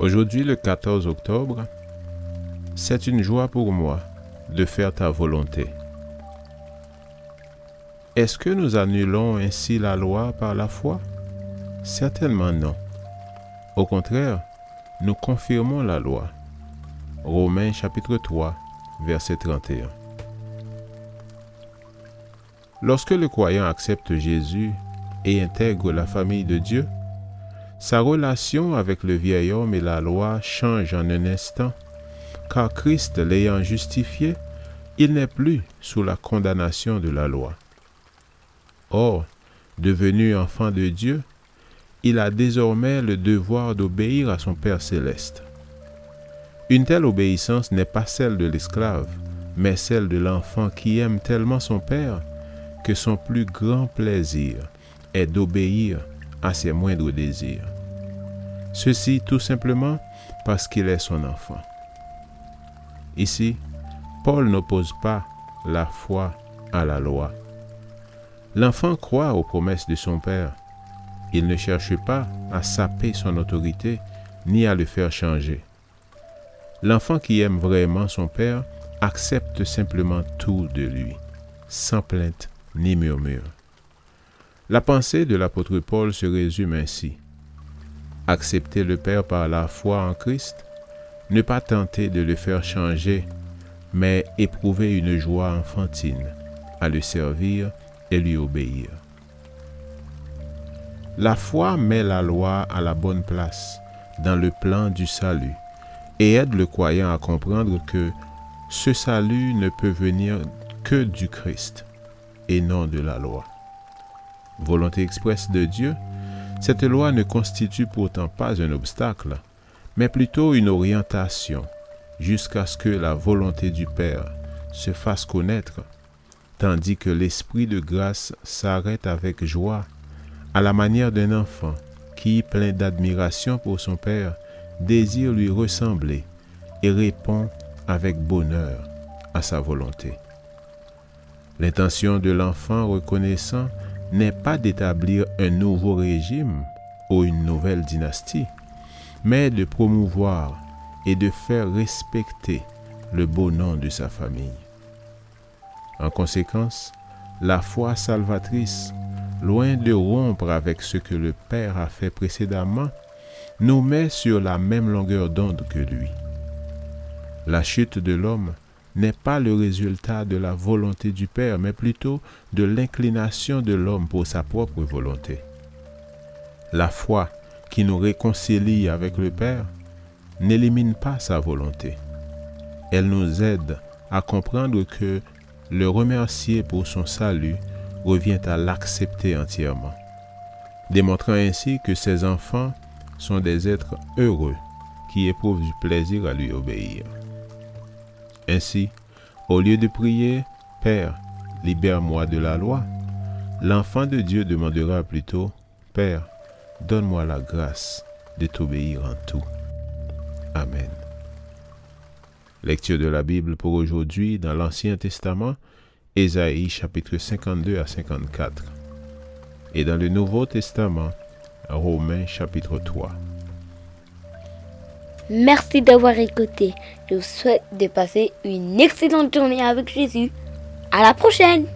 Aujourd'hui, le 14 octobre, c'est une joie pour moi de faire ta volonté. Est-ce que nous annulons ainsi la loi par la foi? Certainement non. Au contraire, nous confirmons la loi. Romains chapitre 3, verset 31. Lorsque le croyant accepte Jésus et intègre la famille de Dieu, sa relation avec le vieil homme et la loi change en un instant, car Christ l'ayant justifié, il n'est plus sous la condamnation de la loi. Or, devenu enfant de Dieu, il a désormais le devoir d'obéir à son Père céleste. Une telle obéissance n'est pas celle de l'esclave, mais celle de l'enfant qui aime tellement son Père que son plus grand plaisir est d'obéir à ses moindres désirs. Ceci tout simplement parce qu'il est son enfant. Ici, Paul n'oppose pas la foi à la loi. L'enfant croit aux promesses de son Père. Il ne cherche pas à saper son autorité ni à le faire changer. L'enfant qui aime vraiment son Père accepte simplement tout de lui, sans plainte ni murmure. La pensée de l'apôtre Paul se résume ainsi. Accepter le Père par la foi en Christ, ne pas tenter de le faire changer, mais éprouver une joie enfantine à le servir et lui obéir. La foi met la loi à la bonne place dans le plan du salut et aide le croyant à comprendre que ce salut ne peut venir que du Christ et non de la loi volonté expresse de Dieu, cette loi ne constitue pourtant pas un obstacle, mais plutôt une orientation jusqu'à ce que la volonté du Père se fasse connaître, tandis que l'Esprit de grâce s'arrête avec joie, à la manière d'un enfant qui, plein d'admiration pour son Père, désire lui ressembler et répond avec bonheur à sa volonté. L'intention de l'enfant reconnaissant n'est pas d'établir un nouveau régime ou une nouvelle dynastie, mais de promouvoir et de faire respecter le beau nom de sa famille. En conséquence, la foi salvatrice, loin de rompre avec ce que le Père a fait précédemment, nous met sur la même longueur d'onde que lui. La chute de l'homme n'est pas le résultat de la volonté du Père, mais plutôt de l'inclination de l'homme pour sa propre volonté. La foi qui nous réconcilie avec le Père n'élimine pas sa volonté. Elle nous aide à comprendre que le remercier pour son salut revient à l'accepter entièrement, démontrant ainsi que ses enfants sont des êtres heureux qui éprouvent du plaisir à lui obéir. Ainsi, au lieu de prier, Père, libère-moi de la loi, l'enfant de Dieu demandera plutôt, Père, donne-moi la grâce de t'obéir en tout. Amen. Lecture de la Bible pour aujourd'hui dans l'Ancien Testament, Ésaïe chapitre 52 à 54. Et dans le Nouveau Testament, Romains chapitre 3. Merci d'avoir écouté. Je vous souhaite de passer une excellente journée avec Jésus. À la prochaine!